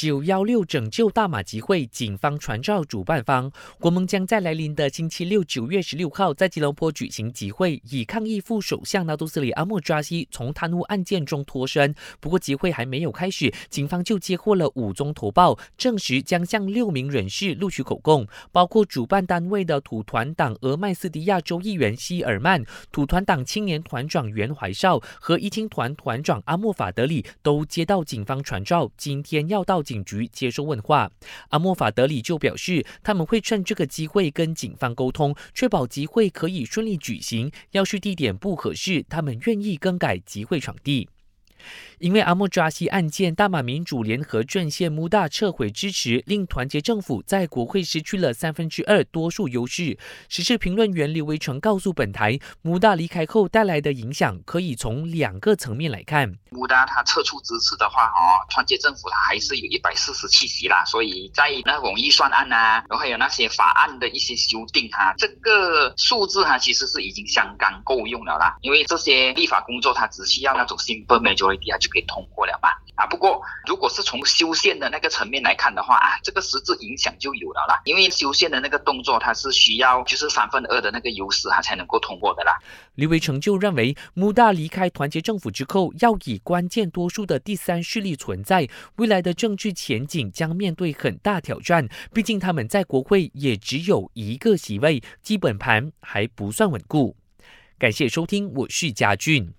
九幺六拯救大马集会，警方传召主办方，国盟将在来临的星期六九月十六号在吉隆坡举行集会，以抗议副首相纳杜斯里阿莫扎西从贪污案件中脱身。不过集会还没有开始，警方就接获了五宗投报，证实将向六名人士录取口供，包括主办单位的土团党俄麦斯迪亚州议员希尔曼、土团党青年团长袁怀少和一青团团长阿莫法德里，都接到警方传召，今天要到。警局接受问话，阿莫法德里就表示，他们会趁这个机会跟警方沟通，确保集会可以顺利举行。要是地点不合适，他们愿意更改集会场地。因为阿莫扎西案件，大马民主联合阵线穆大撤回支持，令团结政府在国会失去了三分之二多数优势。时事评论员刘维成告诉本台，穆大离开后带来的影响，可以从两个层面来看。穆大他撤出支持的话，哦，团结政府他还是有一百四十七席啦，所以在那种预算案啊，然后还有那些法案的一些修订哈，这个数字哈其实是已经相当够用了啦。因为这些立法工作，它只需要那种 simple majority 就可以通过了嘛。啊，不过如果是从修宪的那个层面来看的话啊，这个实质影响就有了啦。因为修宪的那个动作，它是需要就是三分二的那个优势，它才能够通过的啦。李维成就认为，穆大离开团结政府之后，要以关键多数的第三势力存在，未来的政治前景将面对很大挑战。毕竟他们在国会也只有一个席位，基本盘还不算稳固。感谢收听，我是嘉俊。